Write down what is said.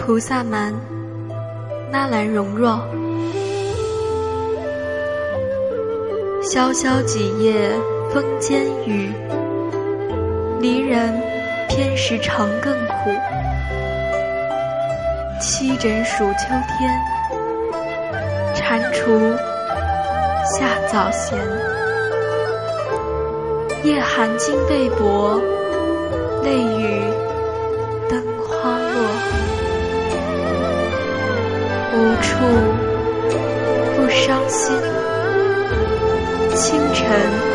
菩萨蛮，纳兰容若。萧萧几夜风兼雨，离人偏食长更苦。七枕数秋天，蟾蜍下早闲。夜寒经被薄，无处不伤心。清晨。